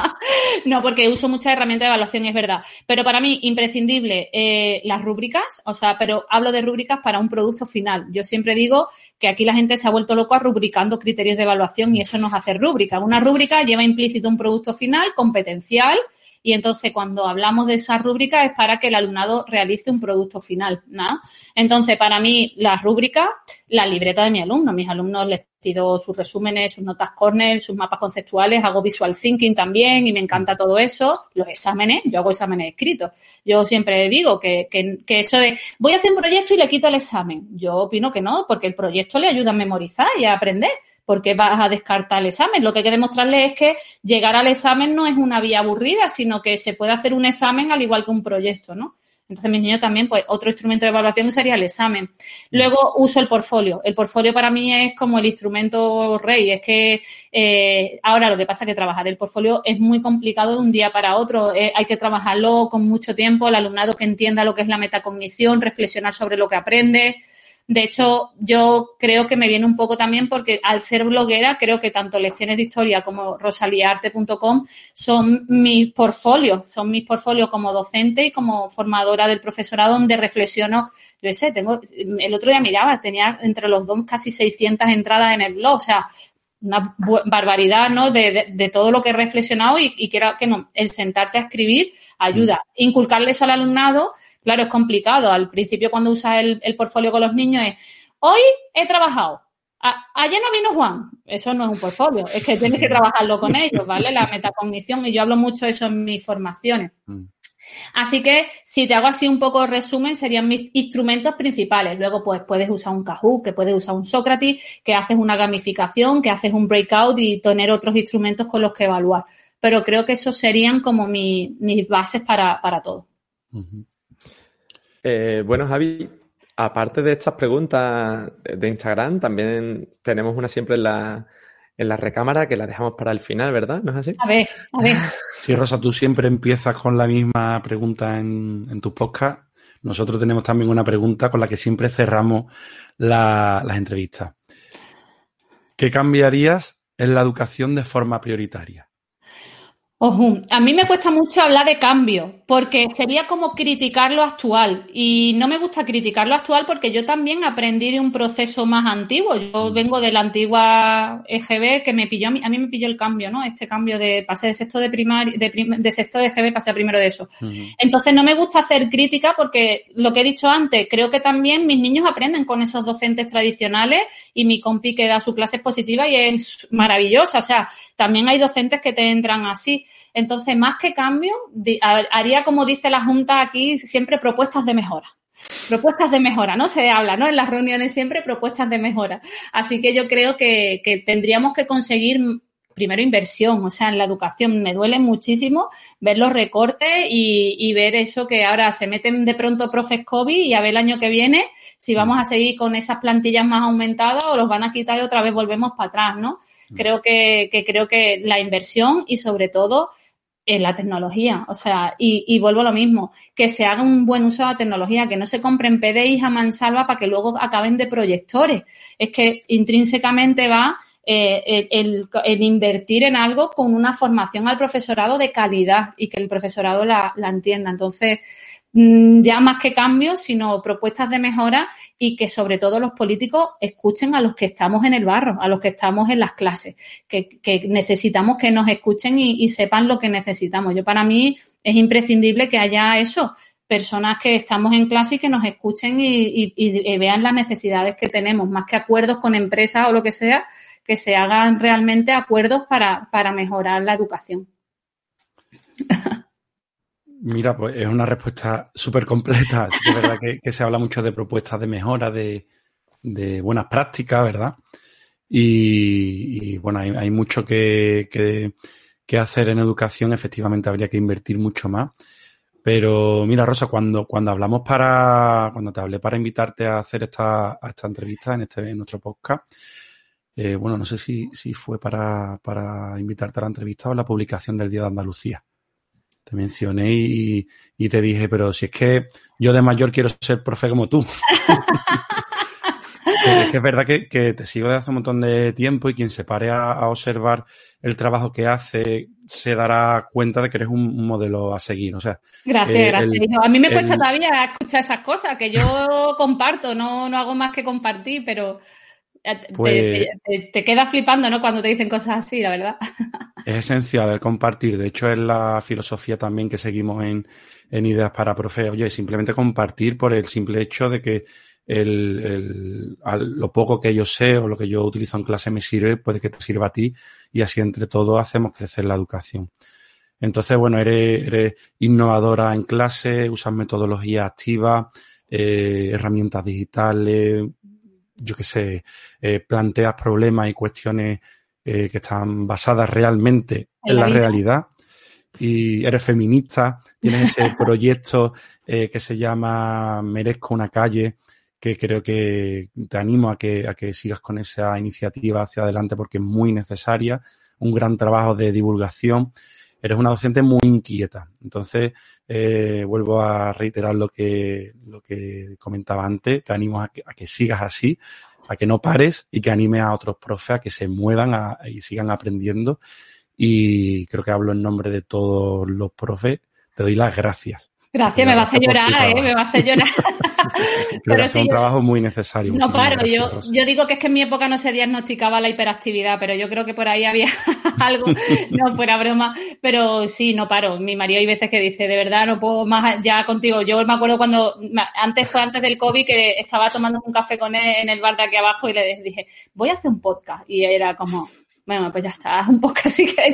[LAUGHS] no, porque uso muchas herramientas de evaluación, es verdad. Pero para mí, imprescindible, eh, las rúbricas, o sea, pero hablo de rúbricas para un producto final. Yo siempre digo que aquí la gente se ha vuelto loco a rubricando criterios de evaluación y eso nos hace rúbrica. Una rúbrica lleva implícito un producto final competencial y entonces cuando hablamos de esa rúbrica es para que el alumnado realice un producto final. ¿no? Entonces, para mí, la rúbrica, la libreta de mi alumno. Mis alumnos les pido sus resúmenes, sus notas corner, sus mapas conceptuales, hago visual thinking también y me encanta todo eso. Los exámenes, yo hago exámenes escritos. Yo siempre digo que, que, que, eso de voy a hacer un proyecto y le quito el examen. Yo opino que no, porque el proyecto le ayuda a memorizar y a aprender porque vas a descartar el examen. Lo que hay que demostrarle es que llegar al examen no es una vía aburrida, sino que se puede hacer un examen al igual que un proyecto, ¿no? Entonces, mis niños también, pues, otro instrumento de evaluación sería el examen. Luego uso el portfolio. El portfolio para mí es como el instrumento rey. Es que eh, ahora lo que pasa es que trabajar el portfolio es muy complicado de un día para otro. Eh, hay que trabajarlo con mucho tiempo, el alumnado que entienda lo que es la metacognición, reflexionar sobre lo que aprende. De hecho, yo creo que me viene un poco también porque al ser bloguera, creo que tanto lecciones de historia como rosaliarte.com son mis portfolios, son mis portfolios como docente y como formadora del profesorado donde reflexiono, yo sé, tengo, el otro día miraba, tenía entre los dos casi 600 entradas en el blog, o sea, una barbaridad, ¿no? De, de, todo lo que he reflexionado y, y quiero que no, el sentarte a escribir ayuda. Mm. Inculcarle eso al alumnado Claro, es complicado. Al principio, cuando usas el, portfolio con los niños, es hoy he trabajado. ayer no vino Juan. Eso no es un portfolio. Es que tienes que trabajarlo con ellos, ¿vale? La metacognición. Y yo hablo mucho de eso en mis formaciones. Mm. Así que si te hago así un poco resumen, serían mis instrumentos principales. Luego, pues puedes usar un Kahoot, que puedes usar un Socrates, que haces una gamificación, que haces un breakout y tener otros instrumentos con los que evaluar. Pero creo que esos serían como mis bases para, todo. Eh, bueno, Javi, aparte de estas preguntas de Instagram, también tenemos una siempre en la, en la recámara que la dejamos para el final, ¿verdad? ¿No es así? A ver, a ver. [LAUGHS] Sí, Rosa, tú siempre empiezas con la misma pregunta en, en tu podcast. Nosotros tenemos también una pregunta con la que siempre cerramos las entrevistas. ¿Qué cambiarías en la educación de forma prioritaria? Ojo, a mí me cuesta mucho hablar de cambio, porque sería como criticar lo actual. Y no me gusta criticar lo actual porque yo también aprendí de un proceso más antiguo. Yo mm. vengo de la antigua EGB que me pilló, a mí, a mí me pilló el cambio, ¿no? Este cambio de pasé de sexto de primaria, de, sexto de EGB pasé a primero de eso. Entonces no me gusta hacer crítica porque lo que he dicho antes, creo que también mis niños aprenden con esos docentes tradicionales y mi compi que da su clase es positiva y es maravillosa. O sea, también hay docentes que te entran así. Entonces, más que cambio, haría como dice la Junta aquí, siempre propuestas de mejora. propuestas de mejora, ¿no? Se habla, ¿no? En las reuniones siempre propuestas de mejora. Así que yo creo que, tendríamos que conseguir primero inversión, o sea, en la educación. Me duele muchísimo ver los recortes y, ver eso que ahora se meten de pronto profes COVID y a ver el año que viene si vamos a seguir con esas plantillas más aumentadas o los van a quitar y otra vez volvemos para atrás, ¿no? Creo que, que creo que la inversión y sobre todo en la tecnología. O sea, y, y, vuelvo a lo mismo, que se haga un buen uso de la tecnología, que no se compren PDIs a mansalva para que luego acaben de proyectores. Es que intrínsecamente va eh, el, invertir en algo con una formación al profesorado de calidad y que el profesorado la, entienda. Entonces, ya más que cambios, sino propuestas de mejora y que sobre todo los políticos escuchen a los que estamos en el barro, a los que estamos en las clases, que, necesitamos que nos escuchen y, sepan lo que necesitamos. Yo para mí es imprescindible que haya eso, personas que estamos en clase y que nos escuchen y, y vean las necesidades que tenemos, más que acuerdos con empresas o lo que sea, que se hagan realmente acuerdos para, mejorar la educación. [LAUGHS] Mira, pues es una respuesta súper completa. es verdad que, se habla mucho de propuestas de mejora, de, buenas prácticas, ¿verdad? Y, bueno, hay, mucho que, que, hacer en educación. Efectivamente, habría que invertir mucho más. Pero mira, Rosa, cuando, cuando hablamos para, cuando te hablé para invitarte a hacer esta, a esta entrevista en este, en nuestro podcast, eh, bueno, no sé si, si fue para, para, invitarte a la entrevista o la publicación del Día de Andalucía. Te mencioné y, te dije, pero si es que yo de mayor quiero ser profe como tú. [LAUGHS] es que es verdad que, te sigo desde hace un montón de tiempo y quien se pare a, observar el trabajo que hace se dará cuenta de que eres un, modelo a seguir. O sea, gracias, eh, gracias. a mí me cuesta todavía escuchar esas cosas que yo [LAUGHS] comparto, no, no hago más que compartir, pero pues te, queda flipando, ¿no? Cuando te dicen cosas así, la verdad. [LAUGHS] Es esencial el compartir. De hecho, es la filosofía también que seguimos en, Ideas para Profe. Oye, simplemente compartir por el simple hecho de que el, lo poco que yo sé o lo que yo utilizo en clase me sirve, puede que te sirva a ti y así entre todos hacemos crecer la educación. Entonces, bueno, eres, innovadora en clase, usas metodología activa, eh, herramientas digitales, yo qué sé, eh, planteas problemas y cuestiones eh, que están basadas realmente en, la, realidad y eres feminista, tienes ese [LAUGHS] proyecto eh, que se llama Merezco una calle, que creo que te animo a que, a que sigas con esa iniciativa hacia adelante porque es muy necesaria, un gran trabajo de divulgación. Eres una docente muy inquieta. Entonces, eh, vuelvo a reiterar lo que, lo que comentaba antes. Te animo a que, a que sigas así, a que no pares y que anime a otros profes a que se muevan y sigan aprendiendo. Y creo que hablo en nombre de todos los profes. Te doy las gracias. Gracias, me va a hacer llorar, ¿eh? Me va a hacer llorar. [LAUGHS] [LAUGHS] Pero es un trabajo muy necesario. No, claro, yo, yo digo que es que en mi época no se diagnosticaba la hiperactividad, pero yo creo que por ahí había [LAUGHS] algo, [LAUGHS] no fuera broma, pero sí, no paro. Mi marido hay veces que dice, de verdad, no puedo más ya contigo. Yo me acuerdo cuando, antes fue antes del COVID, que estaba tomando un café con él en el bar de aquí abajo y le dije, voy a hacer un podcast. Y era como, bueno, pues ya está, [LAUGHS] un poco así que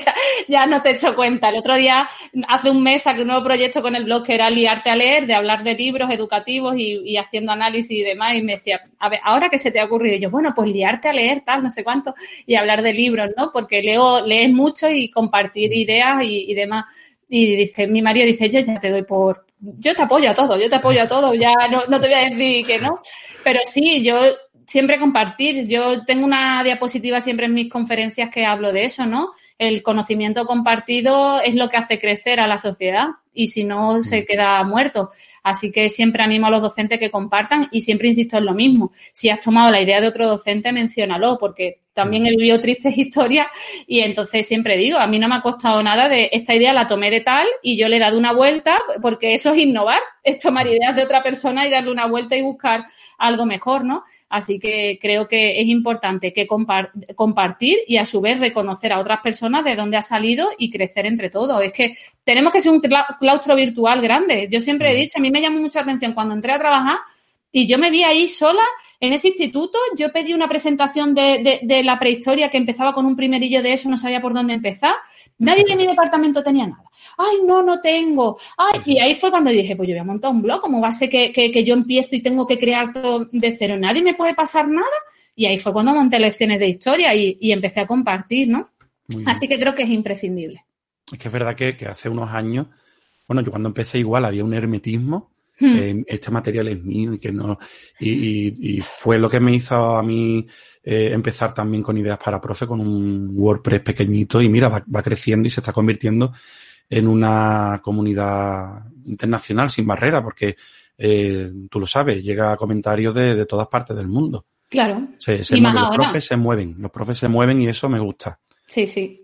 ya, no te he hecho cuenta. El otro día, hace un mes, saqué un nuevo proyecto con el blog que era Liarte a leer, de hablar de libros educativos y, haciendo análisis y demás. Y me decía, a ver, ¿ahora qué se te ha ocurrido? Y yo, bueno, pues liarte a leer, tal, no sé cuánto, y hablar de libros, ¿no? Porque leo, lees mucho y compartir ideas y, y demás. Y dice, mi marido dice, yo ya te doy por, yo te apoyo a todo, yo te apoyo a todo, ya no, no te voy a decir que no. Pero sí, yo siempre compartir. Yo tengo una diapositiva siempre en mis conferencias que hablo de eso, ¿no? El conocimiento compartido es lo que hace crecer a la sociedad y si no se mm. queda muerto. Así que siempre animo a los docentes que compartan y siempre insisto en lo mismo. Si has tomado la idea de otro docente, menciónalo, porque también he mm. vivido tristes [LAUGHS] historias y entonces siempre digo, a mí no me ha costado nada de esta idea la tomé de tal y yo le he dado una vuelta, porque eso es innovar, es tomar ideas de otra persona y darle una vuelta y buscar algo mejor, ¿no? Así que creo que es importante que compartir y a su vez reconocer a otras personas de dónde ha salido y crecer entre todos. Es que tenemos que ser un claustro virtual grande. Yo siempre he dicho, a mí me llamó mucha atención cuando entré a trabajar Y yo me vi ahí sola en ese instituto. Yo pedí una presentación de, de, de la prehistoria que empezaba con un primerillo de eso, no sabía por dónde empezar. Nadie de mi departamento tenía nada. Ay, no, no tengo. Ay, y ahí fue cuando dije, pues yo voy a montar un blog, como va a ser que, que, que yo empiezo y tengo que crear todo de cero? Nadie me puede pasar nada. Y ahí fue cuando monté lecciones de historia y, y empecé a compartir, ¿no? Así que creo que es imprescindible. Es que es verdad que, que, hace unos años, bueno, yo cuando empecé igual había un hermetismo, hmm. eh, este material es mío y que no, y, y, y fue lo que me hizo a mí eh, empezar también con ideas para profe, con un WordPress pequeñito y mira, va, va, creciendo y se está convirtiendo en una comunidad internacional sin barrera, porque eh, tú lo sabes, llega comentarios de, de, todas partes del mundo. Claro. Se, se mueve, los profes se mueven, los profes se mueven y eso me gusta. Sí, sí.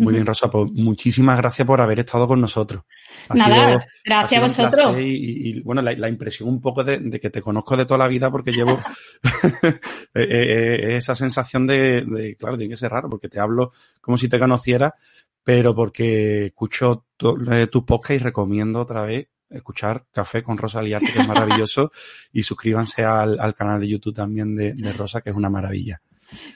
Muy bien, Rosa, pues muchísimas gracias por haber estado con nosotros. Ha Nada, sido, gracias a vosotros. Y, y, y, bueno, la, la, impresión un poco de, de, que te conozco de toda la vida porque llevo eh, [LAUGHS] [LAUGHS] eh, esa sensación de, de, claro, tiene que ser raro porque te hablo como si te conociera, pero porque escucho eh, tu podcast y recomiendo otra vez escuchar Café con Rosa Liarte, que es maravilloso, [LAUGHS] y suscríbanse al, al, canal de YouTube también de, de Rosa, que es una maravilla.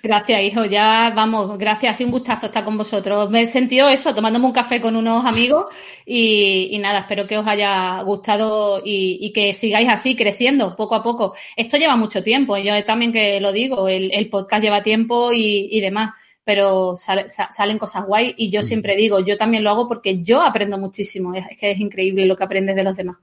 Gracias, hijo. Ya vamos, gracias. Ha sido un gustazo estar con vosotros. Me he sentido eso, tomándome un café con unos amigos y, y nada, espero que os haya gustado y, y, que sigáis así, creciendo poco a poco. Esto lleva mucho tiempo, yo también que lo digo, el, el podcast lleva tiempo y, y demás, pero sale, salen cosas guay y yo siempre digo, yo también lo hago porque yo aprendo muchísimo. Es, es que es increíble lo que aprendes de los demás.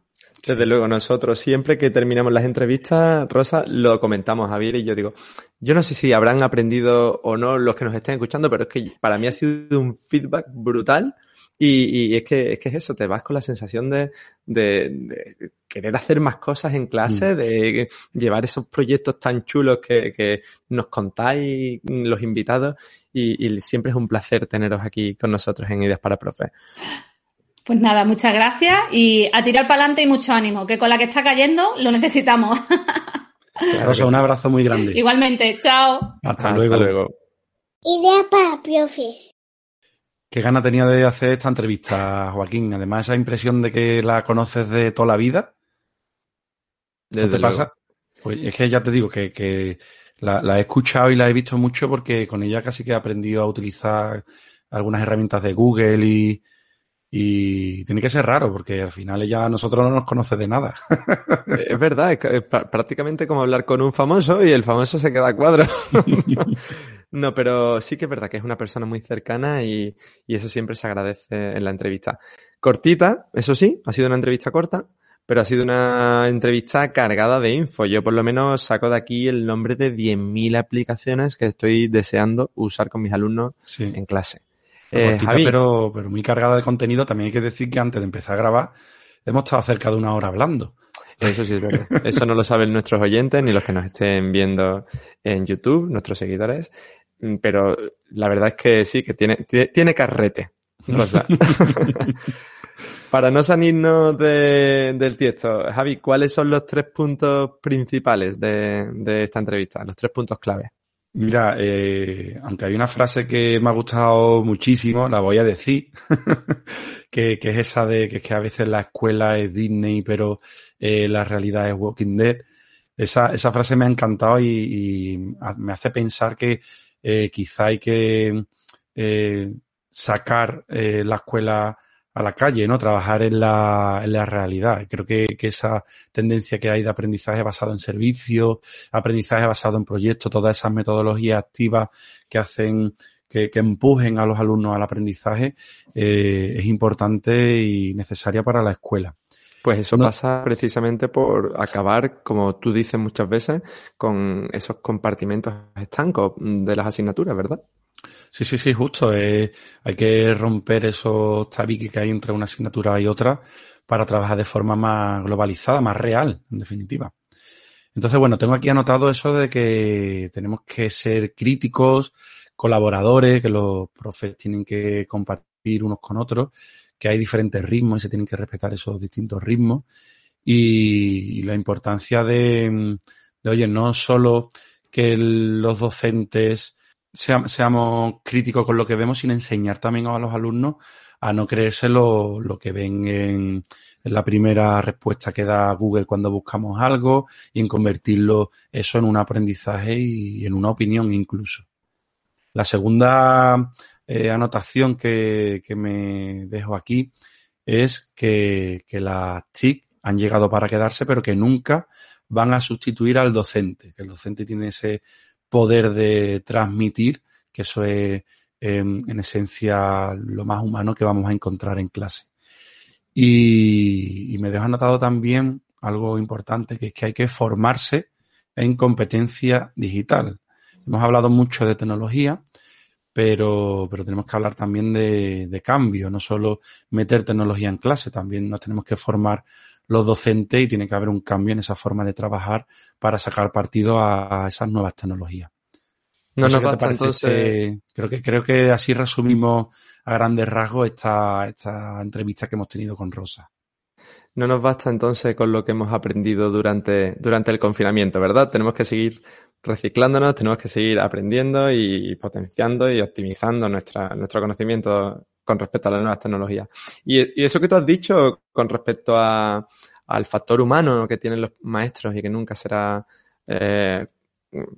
Desde luego, nosotros siempre que terminamos las entrevistas, Rosa, lo comentamos Javier y yo digo, yo no sé si habrán aprendido o no los que nos estén escuchando, pero es que para mí ha sido un feedback brutal y, y es, que, es que es eso, te vas con la sensación de, de, de querer hacer más cosas en clase, mm. de llevar esos proyectos tan chulos que, que nos contáis los invitados y, y siempre es un placer teneros aquí con nosotros en Ideas para Profes. Pues nada, muchas gracias y a tirar para adelante y mucho ánimo, que con la que está cayendo lo necesitamos. Rosa, un abrazo muy grande. Igualmente, chao. Hasta, Hasta luego. luego. Idea para profes. Qué gana tenía de hacer esta entrevista, Joaquín. Además, esa impresión de que la conoces de toda la vida. ¿No te pasa? Pues es que ya te digo que, que la, la, he escuchado y la he visto mucho porque con ella casi que he aprendido a utilizar algunas herramientas de Google y, y tiene que ser raro, porque al final ella a nosotros no nos conoce de nada. [LAUGHS] es verdad, es prácticamente como hablar con un famoso y el famoso se queda a cuadro. [LAUGHS] no, pero sí que es verdad que es una persona muy cercana y, y, eso siempre se agradece en la entrevista. Cortita, eso sí, ha sido una entrevista corta, pero ha sido una entrevista cargada de info. Yo por lo menos saco de aquí el nombre de 10.000 aplicaciones que estoy deseando usar con mis alumnos sí. en clase. Eh, cortita, pero, pero muy cargada de contenido. También hay que decir que antes de empezar a grabar hemos estado cerca de una hora hablando. Eso sí es verdad. Eso no lo saben nuestros oyentes ni los que nos estén viendo en YouTube, nuestros seguidores. Mm, pero la verdad es que sí, que tiene, tiene carrete. [LAUGHS] Para no salirnos de, del tiesto, Javi, ¿cuáles son los tres puntos principales de, de esta entrevista? Los tres puntos clave. Mira, eh, aunque hay una frase que me ha gustado muchísimo, la voy a decir, [LAUGHS] que, es esa de que, a veces la escuela es Disney, pero eh, la realidad es Walking Dead. Esa, esa frase me ha encantado y, me hace pensar que eh, quizá hay que eh, sacar la escuela a la calle, ¿no? Trabajar en la, en la realidad. Creo que, que, esa tendencia que hay de aprendizaje basado en servicios, aprendizaje basado en proyectos, todas esas metodologías activas que hacen, que, que empujen a los alumnos al aprendizaje, eh, es importante y necesaria para la escuela. Pues eso no. pasa precisamente por acabar, como tú dices muchas veces, con esos compartimentos estancos de las asignaturas, ¿verdad? Sí, sí, sí, justo. Eh, hay que romper esos tabiques que hay entre una asignatura y otra para trabajar de forma más globalizada, más real, en definitiva. Entonces, bueno, tengo aquí anotado eso de que tenemos que ser críticos, colaboradores, que los profes tienen que compartir unos con otros, que hay diferentes ritmos y se tienen que respetar esos distintos ritmos. Y, la importancia de, oye, no solo que los docentes seamos críticos con lo que vemos, sin enseñar también a los alumnos a no creerse lo, lo que ven en, la primera respuesta que da Google cuando buscamos algo y en convertirlo eso en un aprendizaje y en una opinión incluso. La segunda eh, anotación que, que, me dejo aquí es que, que las TIC han llegado para quedarse, pero que nunca van a sustituir al docente, que el docente tiene ese poder de transmitir, que eso es en esencia lo más humano que vamos a encontrar en clase. Y, y, me dejo anotado también algo importante, que es que hay que formarse en competencia digital. Hemos hablado mucho de tecnología, pero, pero tenemos que hablar también de, de cambio, no solo meter tecnología en clase, también nos tenemos que formar los docentes y tiene que haber un cambio en esa forma de trabajar para sacar partido a, a esas nuevas tecnologías. No, no, no entonces... creo que creo que así resumimos a grandes rasgos esta, esta entrevista que hemos tenido con Rosa. No nos basta entonces con lo que hemos aprendido durante, durante el confinamiento, ¿verdad? Tenemos que seguir reciclándonos, tenemos que seguir aprendiendo y potenciando y optimizando nuestra, nuestro conocimiento con respecto a las nuevas tecnologías. Y, eso que tú has dicho con respecto a, al factor humano que tienen los maestros y que nunca será eh,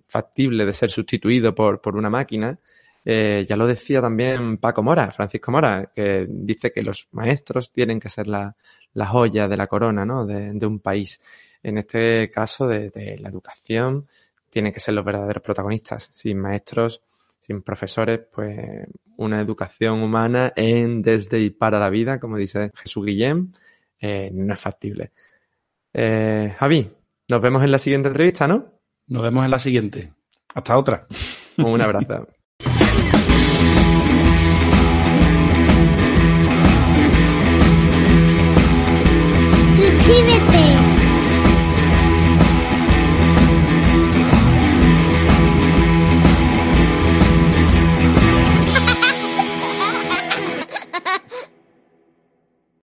factible de ser sustituido por, por una máquina, eh, ya lo decía también Paco Mora, Francisco Mora, que dice que los maestros tienen que ser la, la joya de la corona ¿no? de, de, un país. En este caso de, de, la educación, tienen que ser los verdaderos protagonistas. Sin maestros, sin profesores, pues una educación humana en, desde y para la vida, como dice Jesús Guillem, eh, no es factible. Eh, Javi, nos vemos en la siguiente entrevista, ¿no? Nos vemos en la siguiente. Hasta otra. Un abrazo. [LAUGHS]